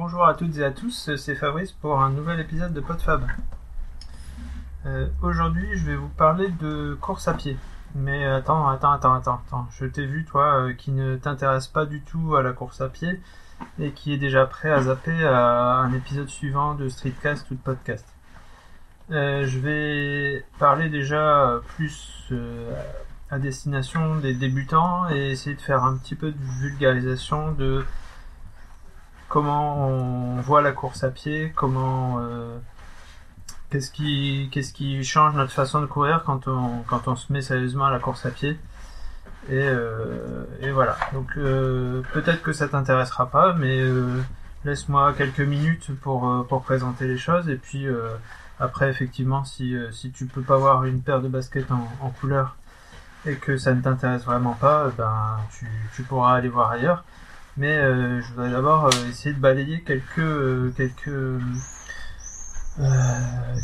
Bonjour à toutes et à tous, c'est Fabrice pour un nouvel épisode de PodFab. Euh, Aujourd'hui, je vais vous parler de course à pied. Mais attends, attends, attends, attends, attends. Je t'ai vu, toi, euh, qui ne t'intéresse pas du tout à la course à pied et qui est déjà prêt à zapper à un épisode suivant de Streetcast ou de podcast. Euh, je vais parler déjà plus à destination des débutants et essayer de faire un petit peu de vulgarisation de comment on voit la course à pied, comment euh, qu'est-ce qui change notre façon de courir quand on se met sérieusement à la course à pied. Et, euh, voilà. Donc euh, peut-être que ça t'intéressera pas, mais laisse-moi quelques minutes pour présenter les choses et puis après effectivement si si tu peux pas voir une paire de baskets en, couleur et que ça ne t'intéresse vraiment pas, ben tu pourras aller voir ailleurs. Mais euh, je voudrais d'abord euh, essayer de balayer quelques euh, quelques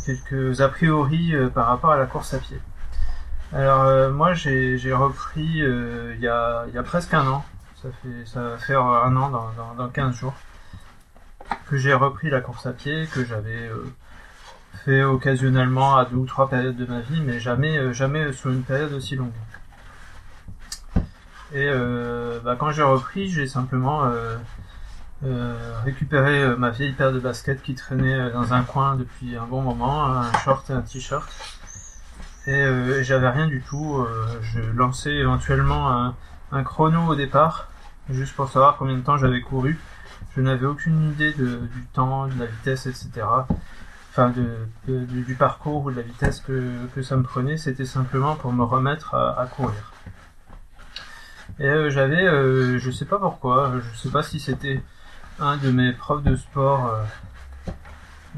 quelques a priori par rapport à la course à pied. Alors moi j'ai repris il y a y a presque un an. Ça fait ça va faire un an dans dans, dans 15 jours que j'ai repris la course à pied que j'avais fait occasionnellement à deux ou trois périodes de ma vie, mais jamais jamais sur une période aussi longue. Et euh, bah, quand j'ai repris, j'ai simplement euh, euh, récupéré ma vieille paire de baskets qui traînait dans un coin depuis un bon moment, un short et un t-shirt. Et j'avais rien du tout. je lançais éventuellement un, chrono au départ, juste pour savoir combien de temps j'avais couru. Je n'avais aucune idée de, du temps, de la vitesse, etc. Enfin, de, du, parcours ou de la vitesse que, ça me prenait. C'était simplement pour me remettre à courir. Et euh, j'avais, euh, je sais pas pourquoi, je sais pas si c'était un de mes profs de sport euh,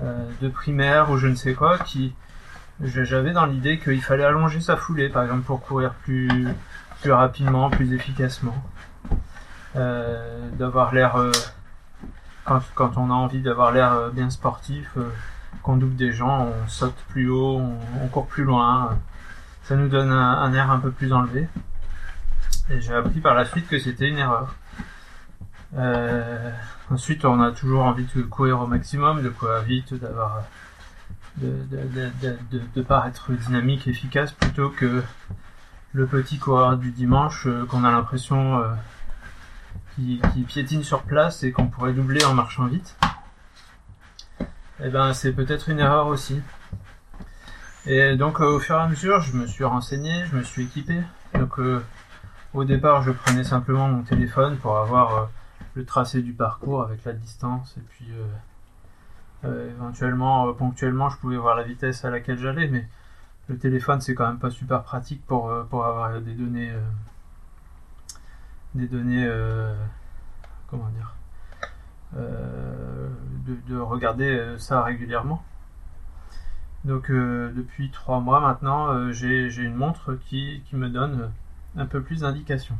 euh, de primaire ou je ne sais quoi qui j'avais dans l'idée qu'il fallait allonger sa foulée par exemple pour courir plus plus rapidement, plus efficacement, Euh, d'avoir l'air euh, quand, quand on a envie d'avoir l'air bien sportif, qu'on double des gens, on saute plus haut, on, court plus loin, ça nous donne un air un peu plus enlevé. Et j'ai appris par la suite que c'était une erreur. Euh, ensuite, on a toujours envie de courir au maximum, de courir vite, d'avoir, de, de, de, de, paraître dynamique, efficace, plutôt que le petit coureur du dimanche euh, qu'on a l'impression euh, qui, qui piétine sur place et qu'on pourrait doubler en marchant vite. Eh ben, c'est peut-être une erreur aussi. Et donc, euh, au fur et à mesure, je me suis renseigné, je me suis équipé. Donc, euh, au départ, je prenais simplement mon téléphone pour avoir euh, le tracé du parcours avec la distance et puis euh, euh, éventuellement, ponctuellement, je pouvais voir la vitesse à laquelle j'allais, mais le téléphone c'est quand même pas super pratique pour pour avoir des données des données comment dire de, de regarder ça régulièrement. Donc depuis trois mois maintenant, j'ai une montre qui, qui me donne un peu plus d'indications.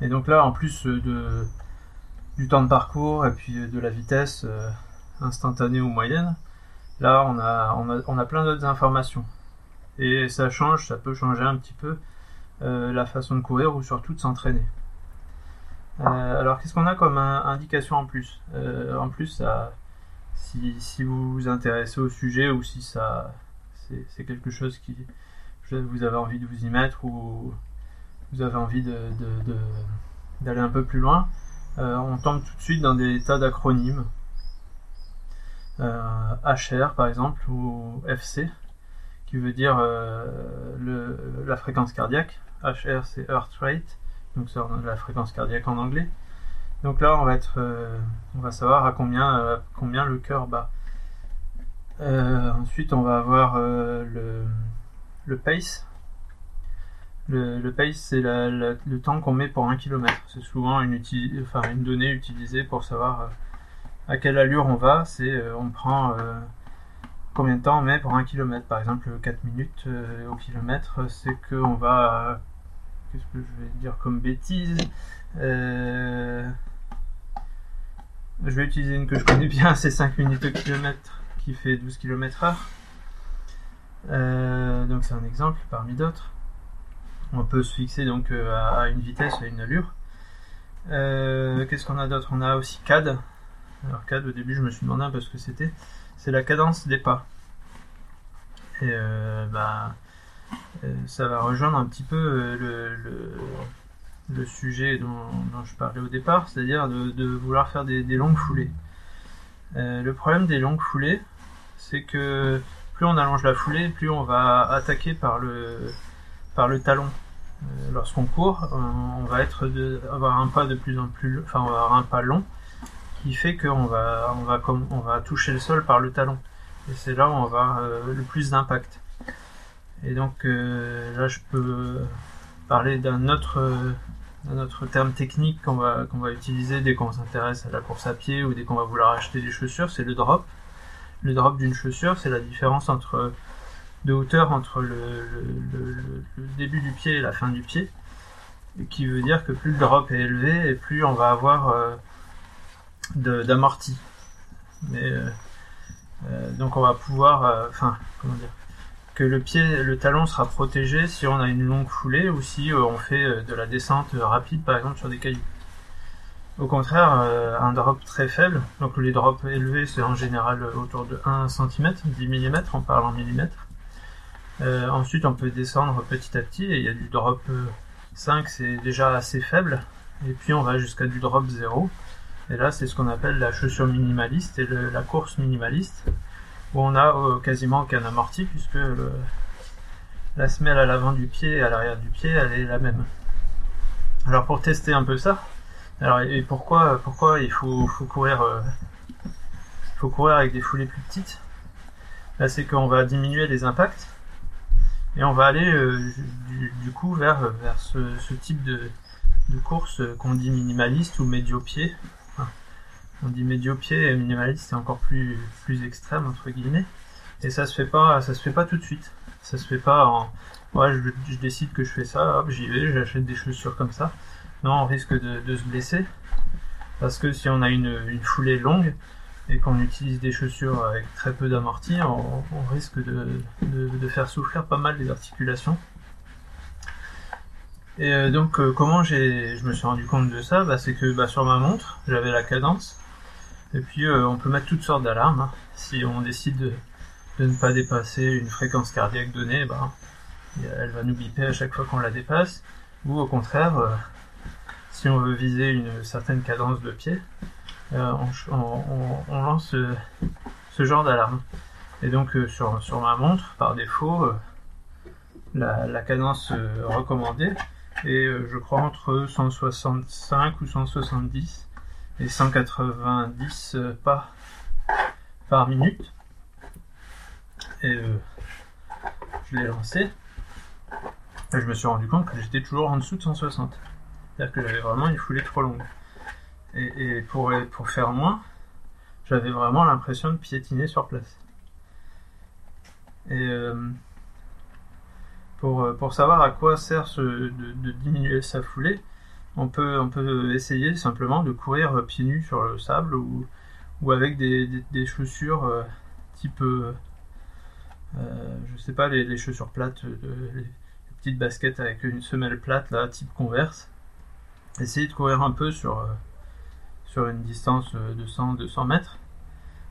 Et donc là, en plus euh, de, du temps de parcours et puis euh, de la vitesse euh, instantanée ou moyenne, là on a, on a, on a plein d'autres informations. Et ça change, ça peut changer un petit peu la façon de courir ou surtout de s'entraîner. Alors qu'est-ce qu'on a comme indication en plus? En plus, si, si vous vous intéressez au sujet ou si ça c'est quelque chose qui vous avez envie de vous y mettre ou vous avez envie de, de- d'aller un peu plus loin, euh, on tombe tout de suite dans des tas d'acronymes. Euh, HR par exemple ou FC qui veut dire euh, le, la fréquence cardiaque. HR c'est heart rate, donc c'est la fréquence cardiaque en anglais. Donc là on va être, euh, on va savoir à combien, euh, combien le cœur bat. Euh, ensuite on va avoir euh, le, le pace. Le, pace c'est le temps qu'on met pour un kilomètre. C'est souvent une, donnée utilisée pour savoir euh, à quelle allure on va. C'est euh, on prend euh, combien de temps on met pour un kilomètre. Par exemple 4 minutes au kilomètre, c'est qu'on va qu'est-ce que je vais dire comme bêtise Je vais utiliser une que je connais bien, c'est 5 minutes au kilomètre qui fait 12 km heure. Euh, donc c'est un exemple parmi d'autres. On peut se fixer donc euh, à, une vitesse, à une allure. Qu'est-ce qu'on a d'autre? On a aussi CAD. Alors CAD, au début, je me suis demandé un peu ce que c'était. C'est la cadence des pas. Et bah, ça va rejoindre un petit peu le, le, sujet dont, je parlais au départ, c'est-à-dire de, vouloir faire des, longues foulées. le problème des longues foulées, c'est que plus on allonge la foulée, plus on va attaquer par le, par le talon. Euh, lorsqu'on court, on va être avoir un pas de plus en plus, enfin on va avoir un pas long, qui fait qu'on va, on va, comme, on va toucher le sol par le talon. Et c'est là où on va euh, le plus d'impact. Et donc euh, là, je peux parler d'un autre, d'un autre terme technique qu'on va, qu'on va utiliser dès qu'on s'intéresse à la course à pied ou dès qu'on va vouloir acheter des chaussures, c'est le drop. Le drop d'une chaussure, c'est la différence entre de hauteur entre le, début du pied et la fin du pied, qui veut dire que plus le drop est élevé et plus on va avoir euh, d'amorti. Euh, euh, donc on va pouvoir, enfin comment dire, que le pied, le talon sera protégé si on a une longue foulée ou si on fait de la descente rapide par exemple sur des cailloux. Au contraire, un drop très faible, donc les drops élevés c'est en général autour de 1 cm, 10 mm, on parle en millimètres. Euh, ensuite, on peut descendre petit à petit et il y a du drop 5, euh, c'est déjà assez faible. Et puis on va jusqu'à du drop 0. Et là, c'est ce qu'on appelle la chaussure minimaliste et la course minimaliste, où on a euh, quasiment aucun amorti puisque la semelle à l'avant du pied et à l'arrière du pied, elle est la même. Alors pour tester un peu ça, alors et pourquoi pourquoi il faut, courir faut courir avec des foulées plus petites? Là, c'est qu'on va diminuer les impacts et on va aller euh, du, coup vers, vers ce, type de, course qu'on dit minimaliste ou médio-pied. on dit médio-pied et minimaliste, c'est encore plus, plus extrême, entre guillemets. Et ça se fait pas, ça se fait pas tout de suite. Ça se fait pas en, ouais, je, décide que je fais ça, hop, j'y vais, j'achète des chaussures comme ça. Non, on risque de, se blesser. Parce que si on a une, foulée longue, et qu'on utilise des chaussures avec très peu d'amorti, on, risque de, faire souffrir pas mal les articulations. Et euh, donc euh, comment je me suis rendu compte de ça, bah, c'est que bah, sur ma montre, j'avais la cadence, et puis euh, on peut mettre toutes sortes d'alarmes. Hein. Si on décide de, ne pas dépasser une fréquence cardiaque donnée, bah, elle va nous biper à chaque fois qu'on la dépasse, ou au contraire, si on veut viser une certaine cadence de pied, euh, on, lance euh, ce genre d'alarme. Et donc euh, sur, sur ma montre, par défaut, la, cadence recommandée est je crois entre 165 ou 170 et 190 pas par minute. Et je l'ai lancé. Et je me suis rendu compte que j'étais toujours en dessous de 160. C'est-à-dire que j'avais vraiment une foulée trop longue. Et, pour, pour faire moins, j'avais vraiment l'impression de piétiner sur place. Et euh, pour, pour savoir à quoi sert ce, de, diminuer sa foulée, on peut, on peut essayer simplement de courir pieds nus sur le sable ou, ou avec des, des, chaussures euh, type, euh, je sais pas, les, les chaussures plates, les, petites baskets avec une semelle plate là, type Converse. Essayer de courir un peu sur sur une distance de 100-200 mètres,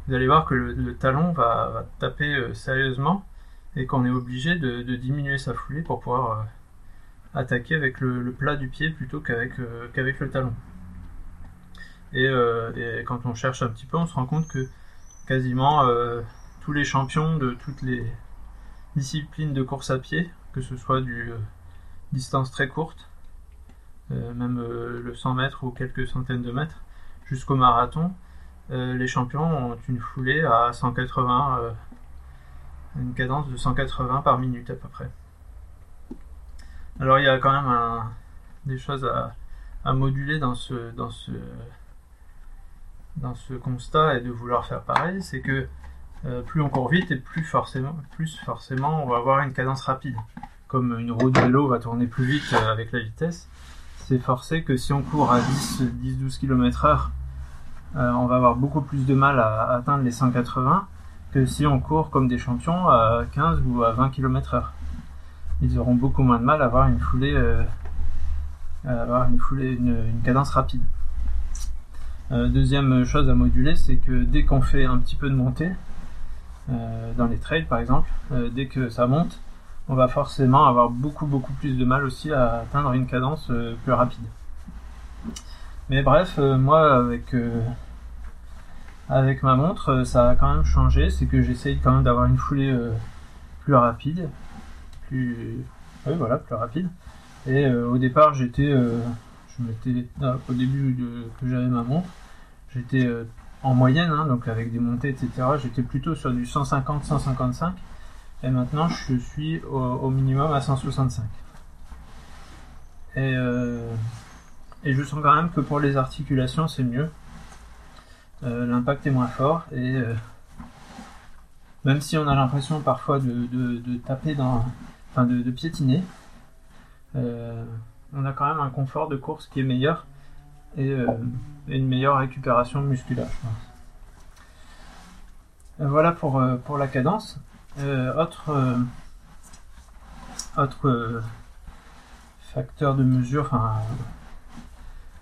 vous allez voir que le, talon va, taper euh, sérieusement et qu'on est obligé de, diminuer sa foulée pour pouvoir euh, attaquer avec le, plat du pied plutôt qu'avec euh, qu'avec le talon. Et, quand on cherche un petit peu, on se rend compte que quasiment tous les champions de toutes les disciplines de course à pied, que ce soit du distance très courte, même le 100 mètres ou quelques centaines de mètres, jusqu'au marathon, euh, les champions ont une foulée à 180, euh, une cadence de 180 par minute à peu près. Alors il y a quand même des choses à, moduler dans ce, dans, ce, dans ce constat et de vouloir faire pareil, c'est que euh, plus on court vite et plus forcément, plus forcément on va avoir une cadence rapide. Comme une roue de vélo va tourner plus vite avec la vitesse, c'est forcé que si on court à 10-12 km heure euh, on va avoir beaucoup plus de mal à, atteindre les 180 que si on court comme des champions à 15 ou à 20 km heure. Ils auront beaucoup moins de mal à avoir une foulée, euh, avoir une foulée, une, cadence rapide. deuxième chose à moduler, c'est que dès qu'on fait un petit peu de montée, dans les trails par exemple, dès que ça monte, on va forcément avoir beaucoup beaucoup plus de mal aussi à atteindre une cadence plus rapide. Mais bref, moi avec avec ma montre, euh, ça a quand même changé. C'est que j'essaye quand même d'avoir une foulée euh, plus rapide. Plus. Oui, voilà, plus rapide. Et euh, au départ, j'étais. je. Au début que j'avais ma montre, j'étais en moyenne, hein, donc avec des montées, etc. J'étais plutôt sur du 150-155. Et maintenant, je suis au, minimum à 165. Et, et je sens quand même que pour les articulations, c'est mieux. Euh, l'impact est moins fort et euh, même si on a l'impression parfois de, taper enfin de, piétiner, euh, on a quand même un confort de course qui est meilleur et, une meilleure récupération musculaire. Voilà pour, pour la cadence. Autre autre facteur de mesure, enfin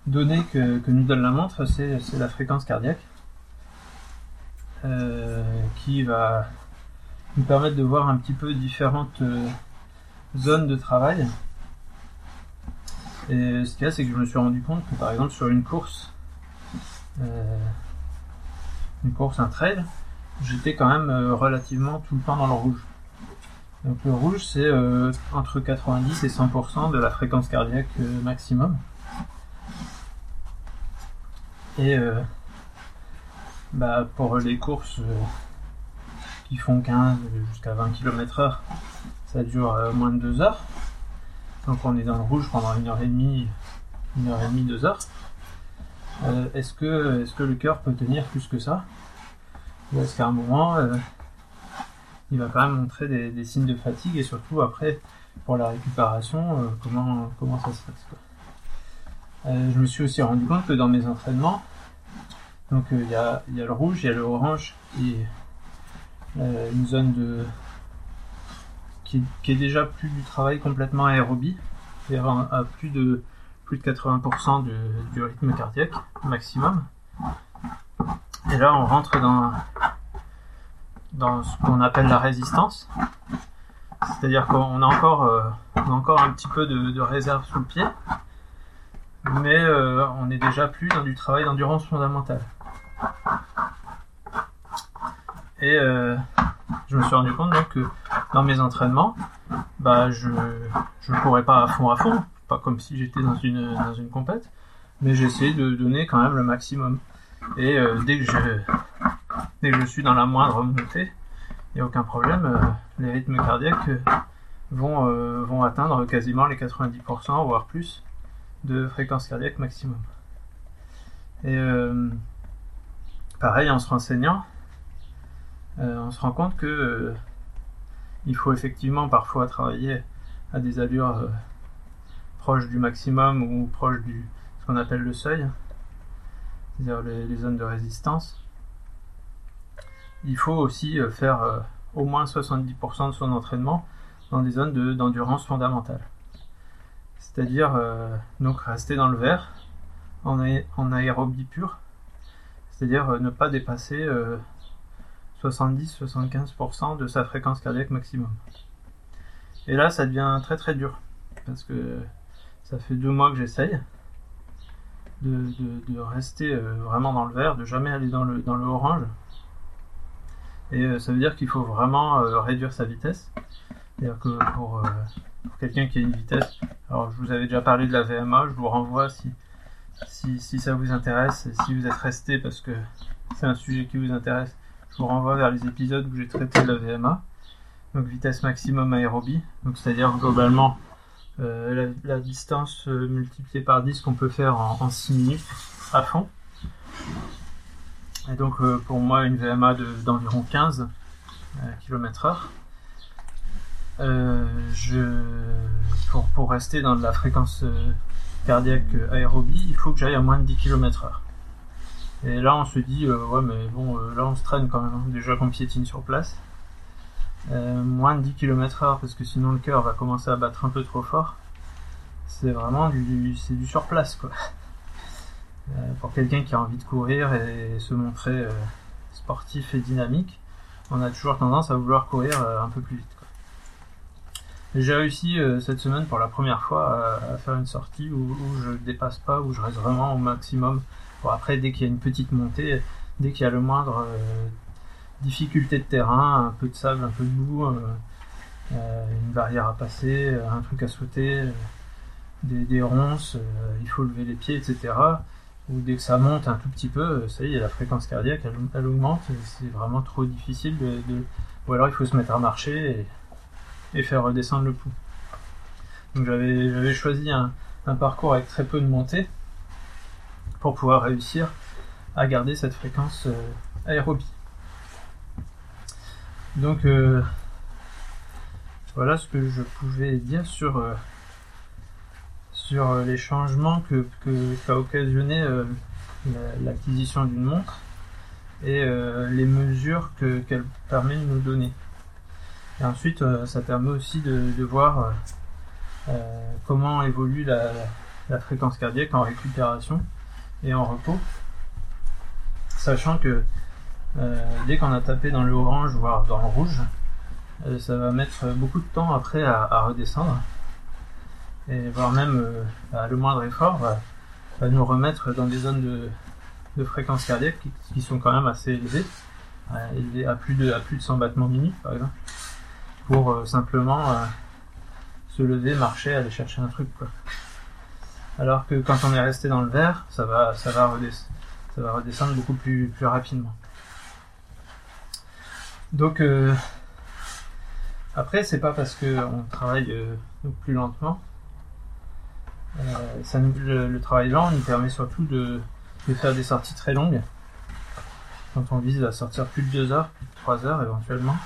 donnée que, que, nous donne la montre, c'est la fréquence cardiaque. Euh, qui va nous permettre de voir un petit peu différentes euh, zones de travail. Et ce qu'il y a, c'est que je me suis rendu compte que par exemple sur une course, euh, une course, un trail, j'étais quand même relativement tout le temps dans le rouge. Donc le rouge, c'est entre 90 et 100% de la fréquence cardiaque maximum. Et bah, pour les courses euh, qui font 15 jusqu'à 20 km heure, ça dure euh, moins de 2 heures. Donc on est dans le rouge pendant une heure et demie, une heure et demie, deux heures. Euh, est-ce que, est que le cœur peut tenir plus que ça? Est-ce qu'à un moment, il va quand même montrer des, signes de fatigue et surtout après, pour la récupération, comment, comment ça se passe Je me suis aussi rendu compte que dans mes entraînements, donc euh, il y, a, le rouge, il y a le orange euh, une zone de qui est, déjà plus du travail complètement aérobie, c'est-à-dire à plus de plus de 80% du rythme cardiaque maximum. Et là on rentre dans dans ce qu'on appelle la résistance, c'est-à-dire qu'on a encore euh, encore un petit peu de, réserve sous le pied, mais on n'est déjà plus dans du travail d'endurance fondamentale. Et euh, je me suis rendu compte donc que dans mes entraînements, bah je ne courais pas à fond à fond, pas comme si j'étais dans une dans une compète, mais j'essayais de donner quand même le maximum. Et euh, dès que je dès que je suis dans la moindre montée, il n'y a aucun problème, euh, les rythmes cardiaques vont vont atteindre quasiment les 90% voire plus de fréquence cardiaque maximum. Et pareil en se renseignant, euh, on se rend compte que euh, il faut effectivement parfois travailler à des allures euh, proches du maximum ou proches du ce qu'on appelle le seuil, c'est-à-dire les, zones de résistance. Il faut aussi faire au moins 70% de son entraînement dans des zones d'endurance fondamentale. C'est-à-dire donc rester dans le vert en, en aérobie pure, c'est-à-dire ne pas dépasser 70-75% de sa fréquence cardiaque maximum. Et là, ça devient très très dur, parce que ça fait deux mois que j'essaye de, rester euh, vraiment dans le vert, de jamais aller dans le, dans le orange. Et euh, ça veut dire qu'il faut vraiment euh, réduire sa vitesse. C'est-à-dire que pour, quelqu'un qui a une vitesse, alors je vous avais déjà parlé de la VMA, je vous renvoie si, si, ça vous intéresse, si vous êtes resté parce que c'est un sujet qui vous intéresse, je vous renvoie vers les épisodes où j'ai traité de la VMA. Donc vitesse maximum aérobie, donc c'est-à-dire globalement euh, la, distance euh, multipliée par 10 qu'on peut faire en, 6 minutes à fond. Et donc euh, pour moi une VMA d'environ 15 km h je, pour, pour rester dans de la fréquence cardiaque aérobie, il faut que j'aille à moins de 10 km h et là, on se dit, ouais, mais bon, là, on se traîne quand même. Hein. Déjà qu'on piétine sur place. Euh, moins de 10 km/h, parce que sinon le cœur va commencer à battre un peu trop fort. c'est vraiment du, c'est du sur place quoi. Euh, pour quelqu'un qui a envie de courir et se montrer euh, sportif et dynamique, on a toujours tendance à vouloir courir un peu plus vite. J'ai réussi cette semaine pour la première fois à, faire une sortie où, où je dépasse pas, où je reste vraiment au maximum. Bon, après, dès qu'il y a une petite montée, dès qu'il y a le moindre difficulté de terrain, un peu de sable, un peu de boue, euh, une barrière à passer, euh, un truc à sauter, euh, des, ronces, il faut lever les pieds, etc. Ou dès que ça monte un tout petit peu, ça y est, la fréquence cardiaque, elle, augmente, c'est vraiment trop difficile de, Ou alors il faut se mettre à marcher et, faire redescendre le pouls. Donc j'avais choisi un, un parcours avec très peu de montée pour pouvoir réussir à garder cette fréquence aérobie. Donc euh, voilà ce que je pouvais dire sur, euh, sur euh, les changements que, que qu'a occasionné la- l'acquisition d'une montre et les mesures que, qu'elle permet de nous donner. Et ensuite, ça permet aussi de, de voir comment évolue la, la fréquence cardiaque en récupération et en repos. Sachant que dès qu'on a tapé dans le orange, voire dans le rouge, euh, ça va mettre beaucoup de temps après à, redescendre. Et voire même euh, bah, le moindre effort va, nous remettre dans des zones de, fréquence cardiaque qui, sont quand même assez élevées, euh, élevées à plus de à plus de 100 battements minutes par exemple, pour euh, simplement euh, se lever, marcher, aller chercher un truc. Alors que quand on est resté dans le vert, ça va ça va redescendre beaucoup plus rapidement. Donc euh, après c'est pas parce que on travaille euh, plus lentement. Euh, ça le, travail lent nous permet surtout de, faire des sorties très longues. Quand on vise à sortir plus de 2 heures, plus de 3 heures éventuellement.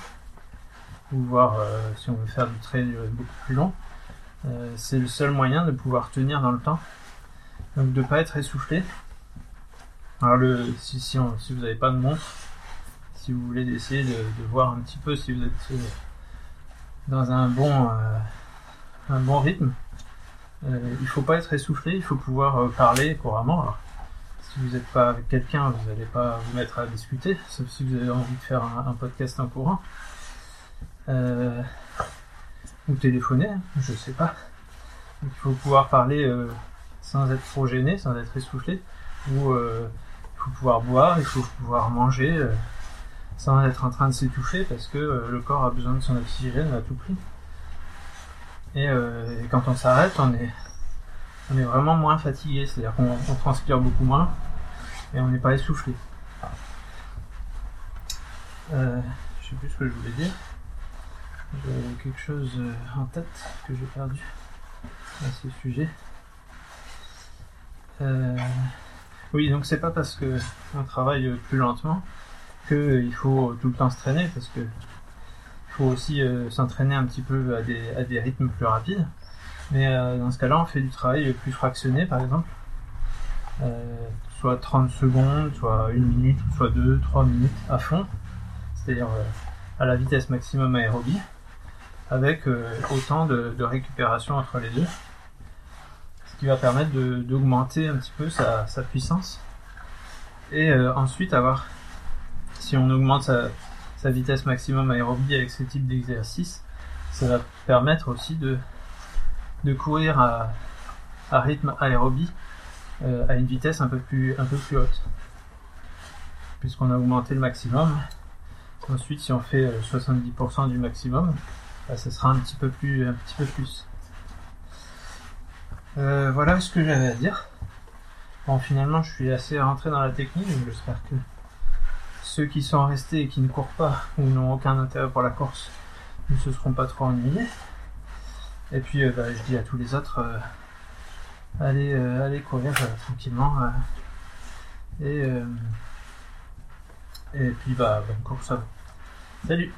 Ou voir euh, si on veut faire du trail beaucoup plus long. C'est le seul moyen de pouvoir tenir dans le temps. Donc de pas être essoufflé. Alors le, si, si, on- si vous n'avez pas de montre, si vous voulez essayer de, voir un petit peu si vous êtes euh, dans un bon, euh, un bon rythme, euh, il faut pas être essoufflé, il faut pouvoir parler couramment. Alors, si vous n'êtes pas avec quelqu'un, vous n'allez pas vous mettre à discuter, sauf si vous avez envie de faire un, podcast en courant. Ou téléphoner, hein, je sais pas. Il faut pouvoir parler sans être trop gêné, sans être essoufflé. Ou il faut pouvoir boire, il faut pouvoir manger sans être en train de s'étouffer parce que euh, le corps a besoin de son oxygène à tout prix. Et, euh, quand on s'arrête, on est, vraiment moins fatigué, c'est-à-dire qu'on on transpire beaucoup moins et on n'est pas essoufflé. Euh, je sais plus ce que je voulais dire. J'avais quelque chose euh, en tête que j'ai perdu à ce sujet. Oui, donc c'est pas parce que on travaille plus lentement qu'il faut tout le temps se traîner, parce que il faut aussi euh, s'entraîner un petit peu à des, à des rythmes plus rapides. Mais euh, dans ce cas-là, on fait du travail plus fractionné, par exemple. Euh, soit 30 secondes, soit 1 minute, soit 2, 3 minutes à fond. C'est-à-dire à la vitesse maximum aérobie, avec autant de, récupération entre les deux. Ce qui va permettre d'augmenter un petit peu sa, sa puissance. Et ensuite avoir, si on augmente sa, vitesse maximum aérobie avec ce type d'exercice, ça va permettre aussi de, courir à, rythme aérobie euh, à une vitesse un peu plus, haute. Puisqu'on a augmenté le maximum. Ensuite, si on fait euh, 70% du maximum, bah, ça sera un petit peu plus. Euh, voilà ce que j'avais à dire. Bon, finalement, je suis assez rentré dans la technique, j'espère que ceux qui sont restés et qui ne courent pas ou n'ont aucun intérêt pour la course ne se seront pas trop ennuyés. Et puis, euh, bah, je dis à tous les autres, euh, allez, euh, allez courir tranquillement. et, et puis, bah, bonne course à vous. Salut